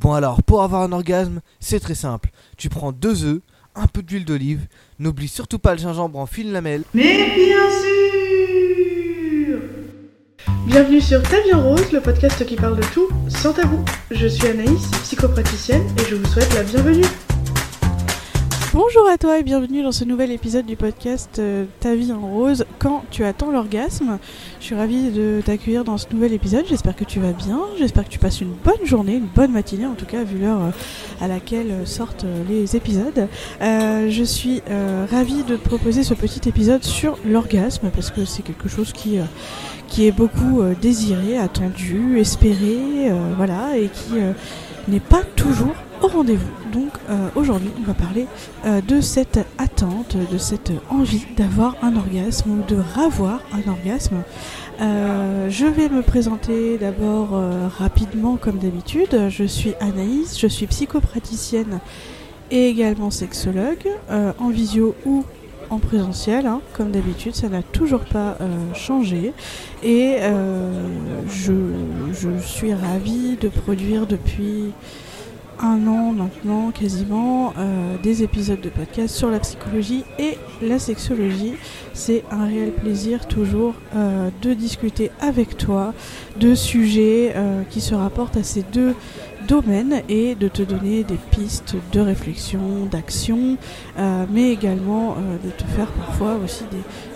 Bon alors, pour avoir un orgasme, c'est très simple. Tu prends deux œufs, un peu d'huile d'olive, n'oublie surtout pas le gingembre en fine lamelle. Mais bien sûr Bienvenue sur Ta rose, le podcast qui parle de tout sans tabou. Je suis Anaïs, psychopraticienne, et je vous souhaite la bienvenue. Bonjour à toi et bienvenue dans ce nouvel épisode du podcast euh, Ta vie en rose quand tu attends l'orgasme. Je suis ravie de t'accueillir dans ce nouvel épisode. J'espère que tu vas bien. J'espère que tu passes une bonne journée, une bonne matinée en tout cas vu l'heure euh, à laquelle euh, sortent les épisodes. je suis ravie de te proposer ce petit épisode sur l'orgasme parce que c'est quelque chose qui qui est beaucoup désiré, attendu, espéré, voilà, et qui n'est pas toujours au rendez-vous. Donc euh, aujourd'hui, on va parler euh, de cette attente, de cette envie d'avoir un orgasme ou de ravoir un orgasme. Euh, je vais me présenter d'abord rapidement comme d'habitude. Je suis Anaïs, je suis psychopraticienne et également sexologue en visio ou en présentiel, hein, comme d'habitude, ça n'a toujours pas changé. Et je, je, suis ravie de produire depuis un an maintenant quasiment euh, des épisodes de podcast sur la psychologie et la sexologie. C'est un réel plaisir toujours euh, de discuter avec toi de sujets euh, qui se rapportent à ces deux domaines et de te donner des pistes de réflexion, d'action, mais également de te faire parfois aussi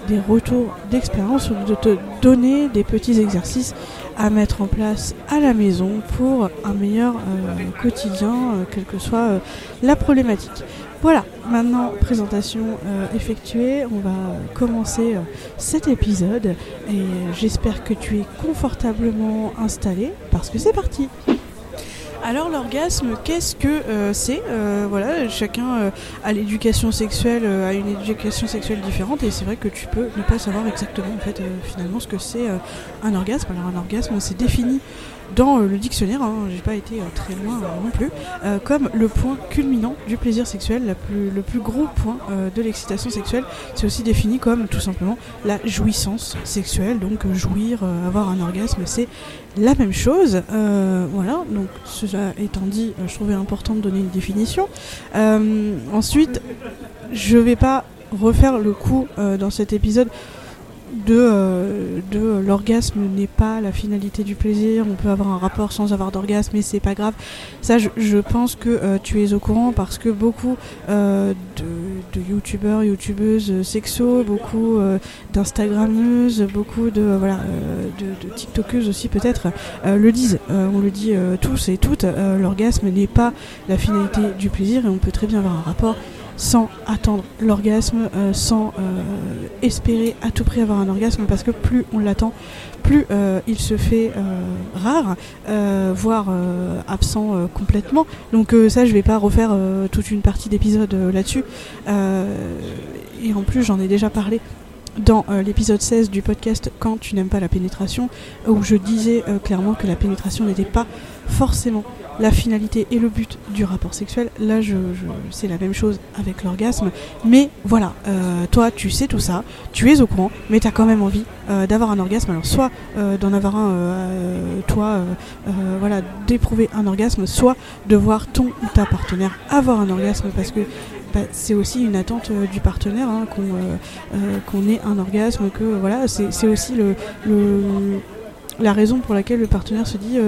des, retours d'expérience ou de te donner des petits exercices à mettre en place à la maison pour un meilleur euh, quotidien, euh, quelle que soit euh, la problématique. Voilà, maintenant présentation effectuée, on va commencer cet épisode et j'espère que tu es confortablement installé parce que c'est parti. Alors l'orgasme, qu'est-ce que euh, c'est euh, Voilà, chacun euh, a l'éducation sexuelle, a une éducation sexuelle différente, et c'est vrai que tu peux ne pas savoir exactement en fait finalement ce que c'est un orgasme. Alors un orgasme, c'est défini dans le dictionnaire, hein, j'ai pas été très loin non plus, comme le point culminant du plaisir sexuel, le plus gros point de l'excitation sexuelle. C'est aussi défini comme tout simplement la jouissance sexuelle, donc jouir, avoir un orgasme, c'est la même chose. Euh, voilà, donc cela étant dit, euh, je trouvais important de donner une définition. Euh, ensuite, je vais pas refaire le coup dans cet épisode de, euh, de l'orgasme n'est pas la finalité du plaisir, on peut avoir un rapport sans avoir d'orgasme et c'est pas grave. Ça, je, pense que euh, tu es au courant parce que beaucoup euh, de, de youtubeurs, youtubeuses sexo, beaucoup d'instagrammeuses, beaucoup de, voilà, de, de tiktokeuses aussi peut-être le disent. on le dit tous et toutes, l'orgasme n'est pas la finalité du plaisir et on peut très bien avoir un rapport sans attendre l'orgasme, euh, sans euh, espérer à tout prix avoir un orgasme, parce que plus on l'attend, plus euh, il se fait rare, voire absent complètement. Donc ça, je vais pas refaire toute une partie d'épisode là-dessus. et en plus, j'en ai déjà parlé dans l'épisode 16 du podcast Quand tu n'aimes pas la pénétration, où je disais clairement que la pénétration n'était pas forcément la finalité et le but du rapport sexuel. Là, je, c'est la même chose avec l'orgasme. Mais voilà, euh, toi, tu sais tout ça, tu es au courant, mais tu as quand même envie euh, d'avoir un orgasme. Alors, soit euh, d'en avoir un, toi, voilà, d'éprouver un orgasme, soit de voir ton ou ta partenaire avoir un orgasme parce que bah, c'est aussi une attente du partenaire hein, qu'on ait un orgasme, que voilà, c'est aussi la raison pour laquelle le partenaire se dit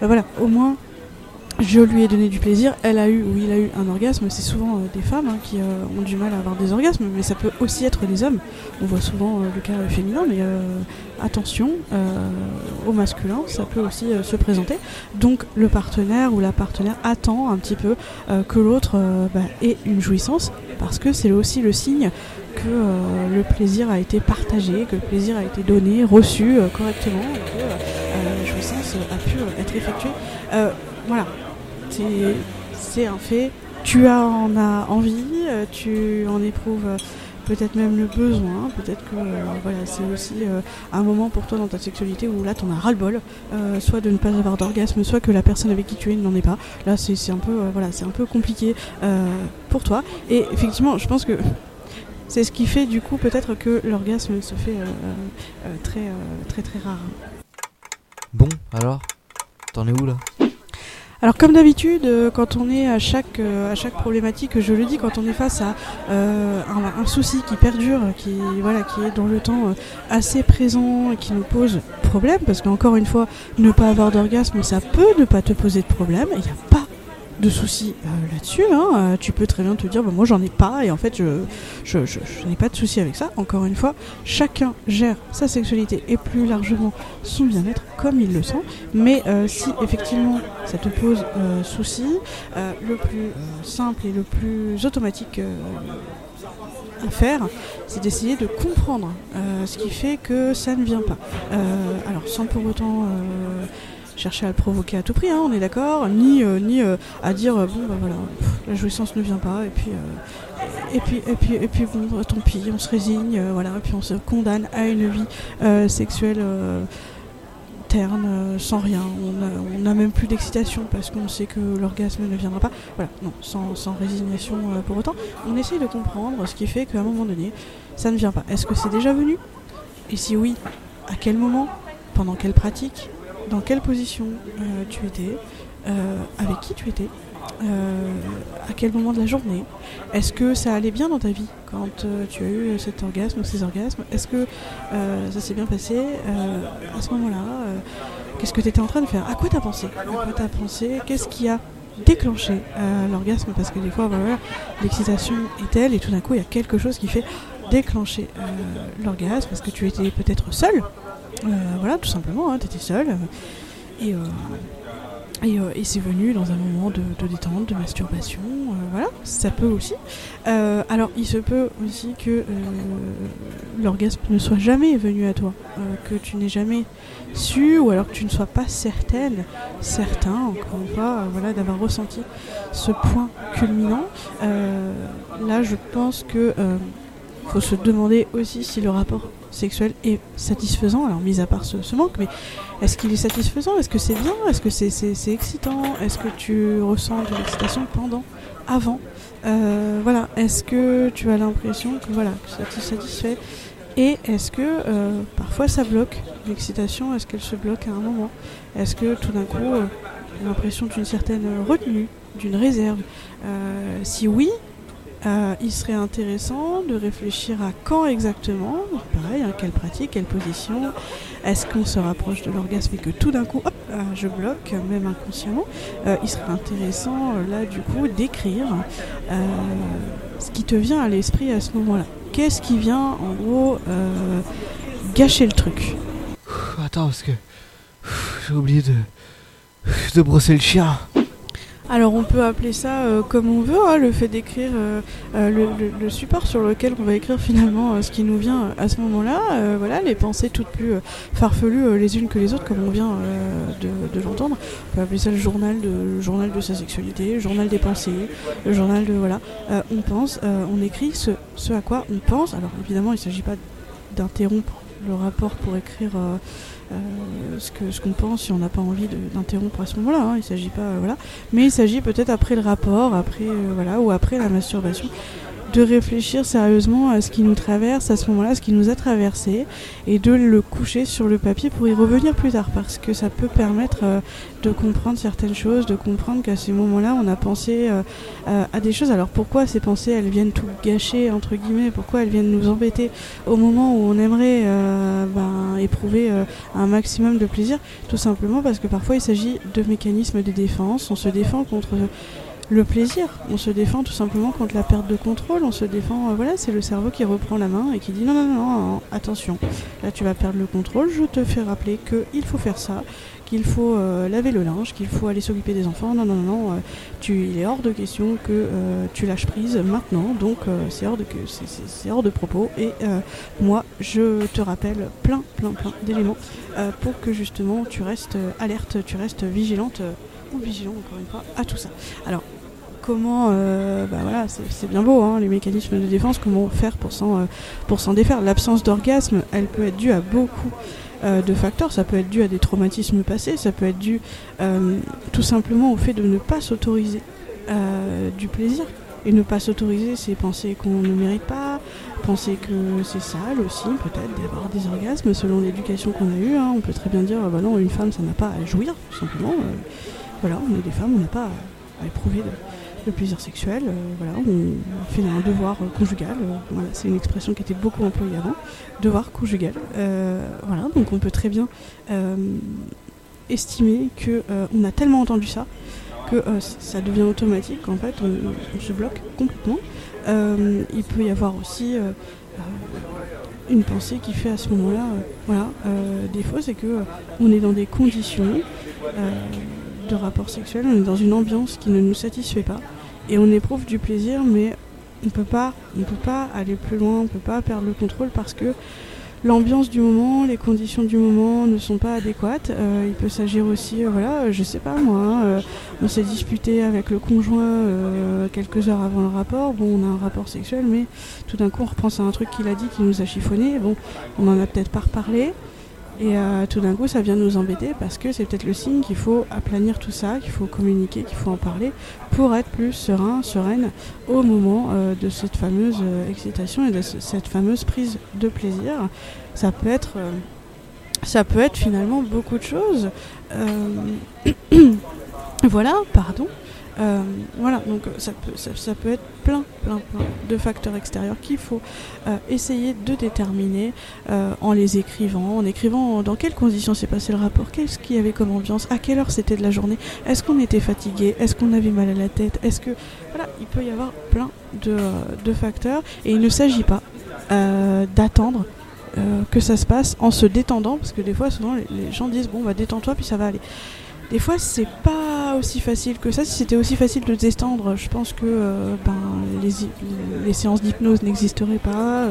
bah, voilà, au moins je lui ai donné du plaisir, elle a eu ou il a eu un orgasme. C'est souvent euh, des femmes hein, qui euh, ont du mal à avoir des orgasmes, mais ça peut aussi être des hommes. On voit souvent euh, le cas féminin, mais attention, au masculin, ça peut aussi se présenter. Donc le partenaire ou la partenaire attend un petit peu que l'autre bah, ait une jouissance, parce que c'est aussi le signe que le plaisir a été partagé, que le plaisir a été donné, reçu correctement, que la jouissance a pu être effectuée. Voilà, c'est un fait. Tu en as envie, euh, tu en éprouves euh, peut-être même le besoin, peut-être que euh, voilà, c'est aussi un moment pour toi dans ta sexualité où là t'en as ras-le-bol, soit de ne pas avoir d'orgasme, soit que la personne avec qui tu es n'en est pas. Là c'est un peu voilà, c'est un peu compliqué pour toi. Et effectivement, je pense que c'est ce qui fait du coup peut-être que l'orgasme se fait très très très rare. Bon, alors, t'en es où là? Alors comme d'habitude, euh, quand on est à chaque, euh, à chaque problématique, je le dis, quand on est face à euh, un, souci qui perdure, qui, voilà, qui est dans le temps assez présent et qui nous pose problème, parce qu'encore une fois, ne pas avoir d'orgasme, ça peut ne pas te poser de problème, il n'y a pas de souci euh, là-dessus. hein. Euh, tu peux très bien te dire, bah, moi j'en ai pas, et en fait je, n'ai pas de souci avec ça. Encore une fois, chacun gère sa sexualité et plus largement son bien-être comme il le sent. Mais euh, si effectivement ça te pose euh, souci, le plus simple et le plus automatique à faire, c'est d'essayer de comprendre ce qui fait que ça ne vient pas. Alors sans pour autant chercher à le provoquer à tout prix, hein, on est d'accord, ni, euh, ni euh, à dire euh, bon bah voilà, la jouissance ne vient pas et puis et puis et puis et puis bon bah, tant pis, on se résigne, voilà, et puis on se condamne à une vie sexuelle terne, sans rien. On n'a même plus d'excitation parce qu'on sait que l'orgasme ne viendra pas. Voilà, non, sans, sans résignation pour autant. On essaye de comprendre ce qui fait qu'à un moment donné, ça ne vient pas. Est-ce que c'est déjà venu? Et si oui, à quel moment? Pendant quelle pratique? Dans quelle position euh, tu étais Euh, Avec qui tu étais Euh, À quel moment de la journée. Est-ce que ça allait bien dans ta vie quand tu as eu cet orgasme ou ces orgasmes? Est-ce que ça s'est bien passé à ce moment-là Qu'est-ce que tu étais en train de faire? À quoi t'as pensé? À quoi t'as pensé? Qu'est-ce qui a déclenché l'orgasme? Parce que des fois, l'excitation est telle et tout d'un coup, il y a quelque chose qui fait déclencher l'orgasme. Parce que tu étais peut-être seul. Euh, voilà, tout simplement, tu étais seul. euh, et euh, euh, et c'est venu dans un moment de, détente, de masturbation, voilà, ça peut aussi. Alors il se peut aussi que l'orgasme ne soit jamais venu à toi, que tu n'aies jamais su, ou alors que tu ne sois pas certaine, certain, encore une fois, voilà, d'avoir ressenti ce point culminant. Là je pense que faut se demander aussi si le rapport sexuel est satisfaisant, alors mis à part ce, ce manque, mais est-ce qu'il est satisfaisant? Est-ce que c'est bien? Est-ce que c'est c'est excitant? Est-ce que tu ressens de l'excitation pendant Avant? Euh, Voilà. Est-ce que tu as l'impression que voilà que ça te satisfait? Et est-ce que euh, parfois ça bloque l'excitation? Est-ce qu'elle se bloque à un moment? Est-ce que tout d'un coup euh, l'impression d'une certaine retenue, d'une réserve? Euh, Si oui, euh, il serait intéressant de réfléchir à quand exactement, pareil, hein, quelle pratique, quelle position, est-ce qu'on se rapproche de l'orgasme et que tout d'un coup, hop, euh, je bloque, même inconsciemment, Euh, il serait intéressant là du coup d'écrire ce qui te vient à l'esprit à ce moment-là. Qu'est-ce qui vient en gros gâcher le truc? Attends, parce que j'ai oublié de, de brosser le chien. Alors on peut appeler ça euh, comme on veut, hein, le fait d'écrire euh, euh, le, support sur lequel on va écrire finalement ce qui nous vient à ce moment-là, voilà, les pensées toutes plus farfelues les unes que les autres comme on vient de, l'entendre. On peut appeler ça le journal de, journal de sa sexualité, le journal des pensées, le journal de voilà. On pense, on écrit ce, ce à quoi on pense. Alors évidemment il ne s'agit pas d'interrompre le rapport pour écrire euh, euh, ce qu'on pense si on n'a pas envie d'interrompre à ce moment-là. hein. Il s'agit pas euh, voilà, mais il s'agit peut-être après le rapport, après voilà ou après la masturbation, de réfléchir sérieusement à ce qui nous traverse à ce moment-là, ce qui nous a traversé, et de le coucher sur le papier pour y revenir plus tard, parce que ça peut permettre euh, de comprendre certaines choses, de comprendre qu'à ces moments-là, on a pensé euh, à des choses. Alors pourquoi ces pensées, elles viennent tout gâcher entre guillemets Pourquoi elles viennent nous embêter au moment où on aimerait euh, ben, éprouver un maximum de plaisir? Tout simplement parce que parfois il s'agit de mécanismes de défense. On se défend contre le plaisir. On se défend tout simplement contre la perte de contrôle. On se défend, euh, voilà, c'est le cerveau qui reprend la main et qui dit non, non, non, attention, là tu vas perdre le contrôle. Je te fais rappeler qu'il faut faire ça, qu'il faut euh, laver le linge, qu'il faut aller s'occuper des enfants. Non, non, non, non, euh, tu, il est hors de question que tu lâches prise maintenant. Donc c'est hors de hors de propos. Et moi, je te rappelle plein, plein, plein d'éléments pour que justement tu restes alerte, tu restes vigilante ou vigilant encore une fois à tout ça. Comment, euh, bah voilà, c'est bien beau, hein, les mécanismes de défense, comment faire pour s'en euh, pour s'en défaire. L'absence d'orgasme, elle peut être due à beaucoup euh, de facteurs. Ça peut être dû à des traumatismes passés, ça peut être dû tout simplement au fait de ne pas s'autoriser du plaisir. Et ne pas s'autoriser, c'est penser qu'on ne mérite pas, penser que c'est sale aussi, peut-être, d'avoir des orgasmes selon l'éducation qu'on a eue. hein. On peut très bien dire, ah bah non, une femme, ça n'a pas à jouir, tout simplement. voilà, on est des femmes, on n'a pas à, éprouver de, de plaisir sexuel, euh, voilà, on, fait un devoir euh, conjugal, euh, voilà, c'est une expression qui était beaucoup employée avant, devoir conjugal, voilà, donc on peut très bien estimer que on a tellement entendu ça que ça devient automatique qu'en fait on, se bloque complètement. Il peut y avoir aussi une pensée qui fait à ce moment-là, voilà, défaut, c'est que on est dans des conditions de rapport sexuel, on est dans une ambiance qui ne nous satisfait pas et on éprouve du plaisir, mais on peut pas, peut pas aller plus loin, on peut pas perdre le contrôle parce que l'ambiance du moment, les conditions du moment ne sont pas adéquates. Euh, il peut s'agir aussi, euh, voilà, euh, je sais pas moi, on s'est disputé avec le conjoint quelques heures avant le rapport. Bon, on a un rapport sexuel, mais tout d'un coup on repense à un truc qu'il a dit qui nous a chiffonné. Bon, on en a peut-être pas reparlé. Et euh, tout d'un coup, ça vient nous embêter parce que c'est peut-être le signe qu'il faut aplanir tout ça, qu'il faut communiquer, qu'il faut en parler pour être plus serein, sereine au moment euh, de cette fameuse euh, excitation et de ce- cette fameuse prise de plaisir. Ça peut être, ça peut être finalement beaucoup de choses. Voilà, pardon. Euh, voilà, donc euh, ça peut, ça, peut être plein, plein, plein de facteurs extérieurs qu'il faut euh, essayer de déterminer en les écrivant, en écrivant dans quelles conditions s'est passé le rapport, qu'est-ce qu'il y avait comme ambiance, à quelle heure c'était de la journée, est-ce qu'on était fatigué, est-ce qu'on avait mal à la tête, est-ce que... Voilà, il peut y avoir plein de, de facteurs et il ne s'agit pas d'attendre que ça se passe en se détendant, parce que des fois, souvent, les, les gens disent, bon, bah détends-toi, puis ça va aller. Des fois, c'est pas aussi facile que ça. Si c'était aussi facile de se détendre, je pense que euh, ben, les, séances d'hypnose n'existeraient pas,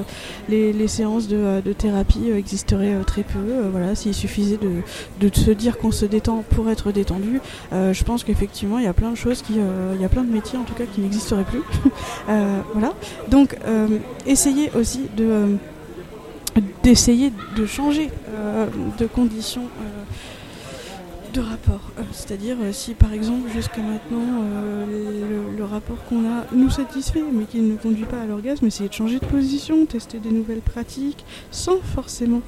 les, séances de, euh, thérapie euh, existeraient très peu. Voilà, s'il suffisait de, se dire qu'on se détend pour être détendu, je pense qu'effectivement, il y a plein de choses qui, il y a plein de métiers en tout cas qui n'existeraient plus. Voilà. Donc, essayez aussi de d'essayer de changer de conditions de rapport. Euh, C'est-à-dire euh, si par exemple jusqu'à maintenant euh, le, rapport qu'on a nous satisfait mais qui ne conduit pas à l'orgasme, essayer de changer de position, tester des nouvelles pratiques sans forcément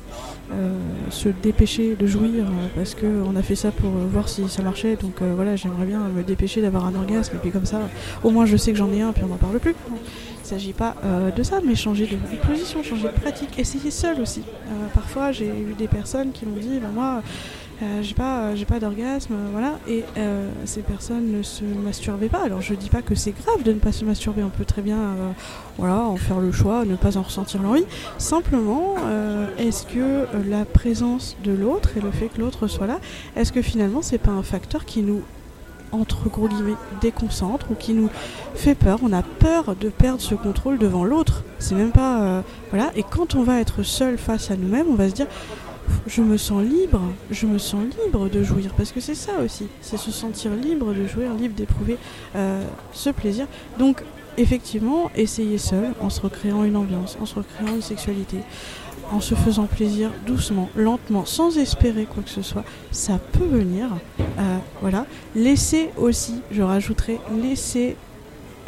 se dépêcher de jouir parce qu'on a fait ça pour voir si ça marchait. Donc voilà, j'aimerais bien me dépêcher d'avoir un orgasme et puis comme ça au moins je sais que j'en ai un puis on n'en parle plus. Il ne s'agit pas de ça, mais changer de, de position, changer de pratique, essayer seul aussi. Parfois, j'ai eu des personnes qui m'ont dit, bah, moi, euh, j'ai pas, euh, j'ai pas d'orgasme, euh, voilà, et ces personnes ne se masturbaient pas. Alors, je dis pas que c'est grave de ne pas se masturber, on peut très bien, voilà, en faire le choix, ne pas en ressentir l'envie. Simplement, est-ce que la présence de l'autre et le fait que l'autre soit là, est-ce que finalement, c'est pas un facteur qui nous entre guillemets déconcentre ou qui nous fait peur? On a peur de perdre ce contrôle devant l'autre. C'est même pas voilà. Et quand on va être seul face à nous-mêmes, on va se dire je me sens libre, je me sens libre de jouir parce que c'est ça aussi, c'est se sentir libre de jouir, libre d'éprouver euh, ce plaisir. Donc effectivement, essayer seul en se recréant une ambiance, en se recréant une sexualité, en se faisant plaisir doucement, lentement, sans espérer quoi que ce soit, ça peut venir. Euh, voilà. Laisser aussi, je rajouterai, laisser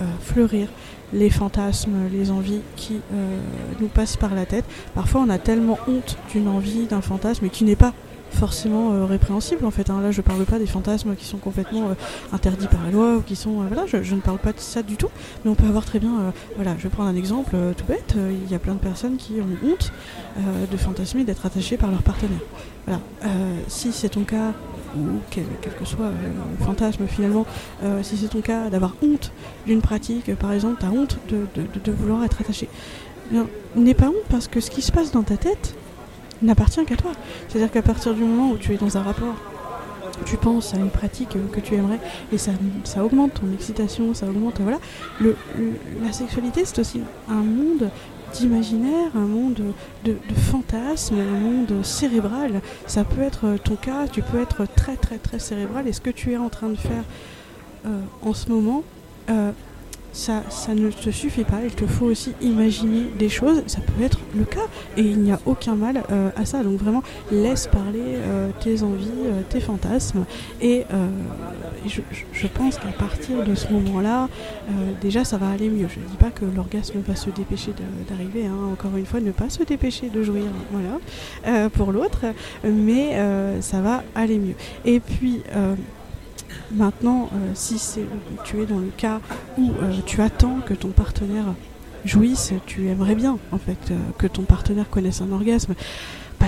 euh, fleurir les fantasmes, les envies qui euh, nous passent par la tête. Parfois, on a tellement honte d'une envie, d'un fantasme, et qui n'est pas forcément euh, répréhensible en fait. hein. Là, je parle pas des fantasmes qui sont complètement euh, interdits par la loi ou qui sont. euh, voilà, je, je ne parle pas de ça du tout. Mais on peut avoir très bien. voilà, je vais prendre un exemple tout bête. Il y a plein de personnes qui ont honte de fantasmer d'être attachées par leur partenaire. Voilà. Si c'est ton cas, ou quel, que soit euh, le fantasme finalement, euh, si c'est ton cas d'avoir honte d'une pratique, euh, par exemple, tu honte de, vouloir être attaché, n'aie pas honte parce que ce qui se passe dans ta tête n'appartient qu'à toi. C'est-à-dire qu'à partir du moment où tu es dans un rapport, tu penses à une pratique euh, que tu aimerais et ça, augmente ton excitation, ça augmente. Voilà. La sexualité, c'est aussi un monde d'imaginaire, un monde de, fantasmes, un monde cérébral. Ça peut être ton cas, tu peux être très très très cérébral. Et ce que tu es en train de faire euh, en ce moment, euh, ça, ça ne te suffit pas. Il te faut aussi imaginer des choses. Ça peut être le cas. Et il n'y a aucun mal euh, à ça. Donc vraiment, laisse parler euh, tes envies, euh, tes fantasmes. Et je, pense qu'à partir de ce moment-là, déjà, ça va aller mieux. Je ne dis pas que l'orgasme va se dépêcher d'arriver. hein. Encore une fois, ne pas se dépêcher de jouir. Voilà. Pour l'autre. Mais ça va aller mieux. Et puis... euh, maintenant, si c'est, tu es dans le cas où tu attends que ton partenaire jouisse, tu aimerais bien en fait que ton partenaire connaisse un orgasme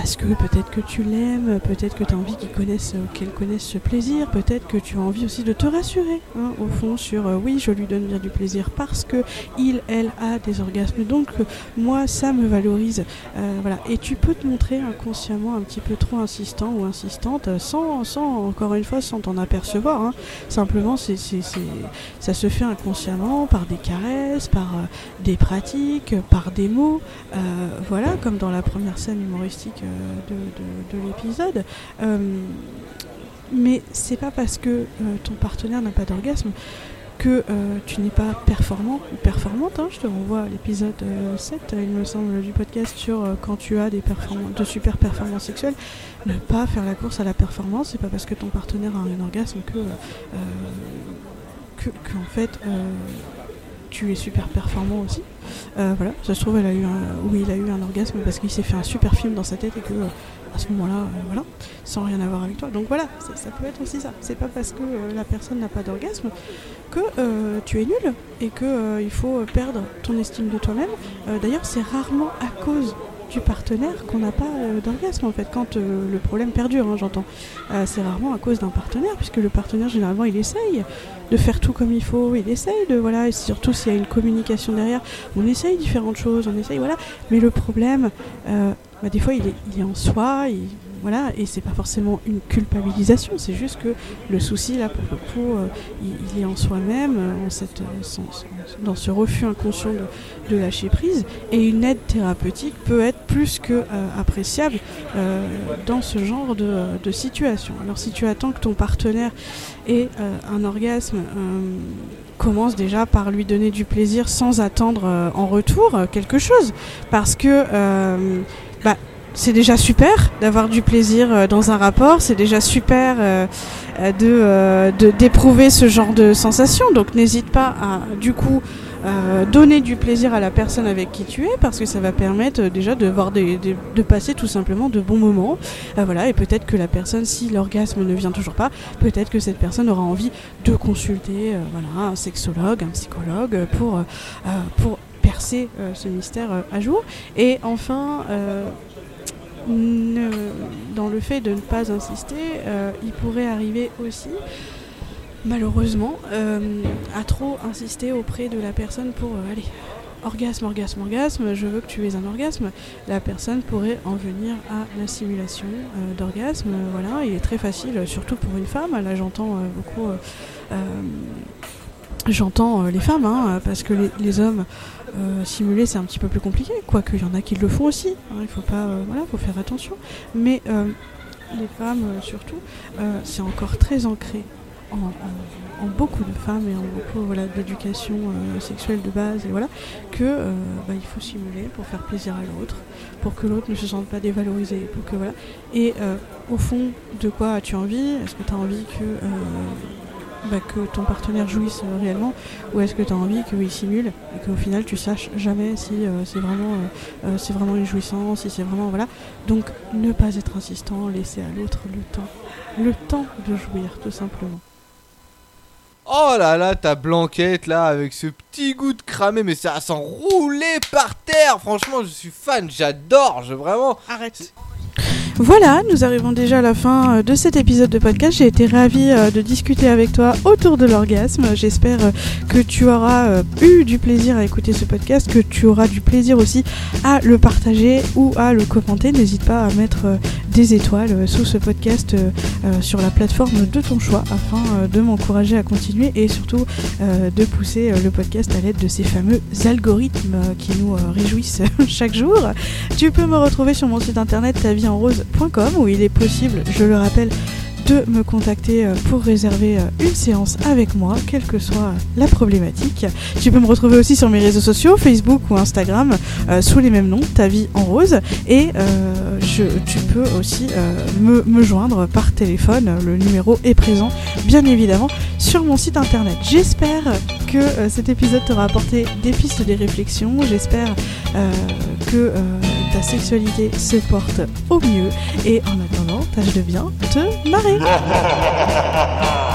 parce que peut-être que tu l'aimes, peut-être que tu as envie qu'il connaisse, euh, qu'elle connaisse ce plaisir, peut-être que tu as envie aussi de te rassurer, hein, au fond, sur euh, oui, je lui donne bien du plaisir parce que il, elle a des orgasmes. Donc euh, moi, ça me valorise. Et tu peux te montrer inconsciemment un petit peu trop insistant ou insistante, sans, encore une fois, sans t'en apercevoir. Hein. Simplement, ça se fait inconsciemment par des caresses, par des pratiques, par des mots. voilà, comme dans la première scène humoristique de, l'épisode. Euh, mais c'est pas parce que euh, ton partenaire n'a pas d'orgasme que euh, tu n'es pas performant ou performante. Hein. Je te renvoie à l'épisode 7, il me semble, du podcast sur quand tu as des de super performances sexuelles. Ne pas faire la course à la performance, c'est pas parce que ton partenaire a un orgasme que, que, que en fait tu es super performant aussi. Euh, voilà, ça se trouve, elle a eu un, oui, il a eu un orgasme parce qu'il s'est fait un super film dans sa tête et que euh, à ce moment-là, euh, voilà, sans rien avoir avec toi. Donc voilà, ça, peut être aussi ça. C'est pas parce que la personne n'a pas d'orgasme que tu es nul et que il faut perdre ton estime de toi-même. D'ailleurs, c'est rarement à cause du partenaire qu'on n'a pas d'orgasme en fait quand le problème perdure hein, j'entends c'est rarement à cause d'un partenaire puisque le partenaire généralement il essaye de faire tout comme il faut, il essaye de, voilà, et surtout s'il y a une communication derrière, on essaye différentes choses, on essaye, voilà. Mais le problème, euh, bah, des fois, il est, il est en soi, il, voilà, et c'est pas forcément une culpabilisation, c'est juste que le souci, là, pour le coup, euh, il, est en soi-même, euh, dans ce refus inconscient de, lâcher prise, et une aide thérapeutique peut être plus que appréciable dans ce genre de, situation. Alors, si tu attends que ton partenaire ait un orgasme, commence déjà par lui donner du plaisir sans attendre en retour quelque chose, parce que bah, c'est déjà super d'avoir du plaisir euh, dans un rapport, c'est déjà super euh, euh, de d'éprouver ce genre de sensation. Donc n'hésite pas à du coup donner du plaisir à la personne avec qui tu es parce que ça va permettre déjà de voir des, de passer tout simplement de bons moments. voilà et peut-être que la personne si l'orgasme ne vient toujours pas, peut-être que cette personne aura envie de consulter voilà un sexologue, un psychologue pour pour percer ce mystère à jour. Et enfin le fait de ne pas insister, euh, il pourrait arriver aussi, malheureusement, euh, à trop insister auprès de la personne pour euh, aller. Orgasme, orgasme, orgasme, je veux que tu aies un orgasme. La personne pourrait en venir à la simulation d'orgasme. Voilà, il est très facile, surtout pour une femme. Là, j'entends beaucoup J'entends les femmes, hein, parce que les hommes euh, simuler c'est un petit peu plus compliqué, quoique il y en a qui le font aussi, hein, il faut pas, euh, voilà, faut faire attention. Mais euh, les femmes surtout, c'est encore très ancré en, beaucoup de femmes et en beaucoup voilà, d'éducation sexuelle de base et voilà que bah, il faut simuler pour faire plaisir à l'autre, pour que l'autre ne se sente pas dévalorisé, pour que voilà. Et au fond, de quoi as-tu envie? Est-ce que tu envie que bah, que ton partenaire jouisse euh, réellement ou est-ce que tu as envie qu'il simule et qu'au final tu saches jamais si euh, c'est vraiment, euh, c'est vraiment une jouissance, si c'est vraiment. Voilà. Donc ne pas être insistant, laisser à l'autre le temps. Le temps de jouir, tout simplement. Oh là là, ta blanquette là, avec ce petit goût de cramé, mais ça sent rouler par terre. Franchement, je suis fan, j'adore, je vraiment. Arrête. Voilà, nous arrivons déjà à la fin euh, de cet épisode de podcast. J'ai été ravie euh, de discuter avec toi autour de l'orgasme. J'espère euh, que tu auras eu du plaisir à écouter ce podcast, que tu auras du plaisir aussi à le partager ou à le commenter. N'hésite pas à mettre des étoiles sous ce podcast sur la plateforme de ton choix afin de m'encourager à continuer et surtout de pousser le podcast à l'aide de ces fameux algorithmes qui nous réjouissent chaque jour. Tu peux me retrouver sur mon site internet ta vie en rose où il est possible, je le rappelle, de me contacter euh, pour réserver euh, une séance avec moi, quelle que soit la problématique. Tu peux me retrouver aussi sur mes réseaux sociaux, Facebook ou Instagram, euh, sous les mêmes noms, Ta vie en rose. Et tu peux aussi me, me, joindre par téléphone. Le numéro est présent, bien évidemment, sur mon site internet. J'espère que cet épisode t'aura apporté des pistes, des réflexions. J'espère que ta sexualité se porte au mieux. Et en attendant, tâche de bien te marrer.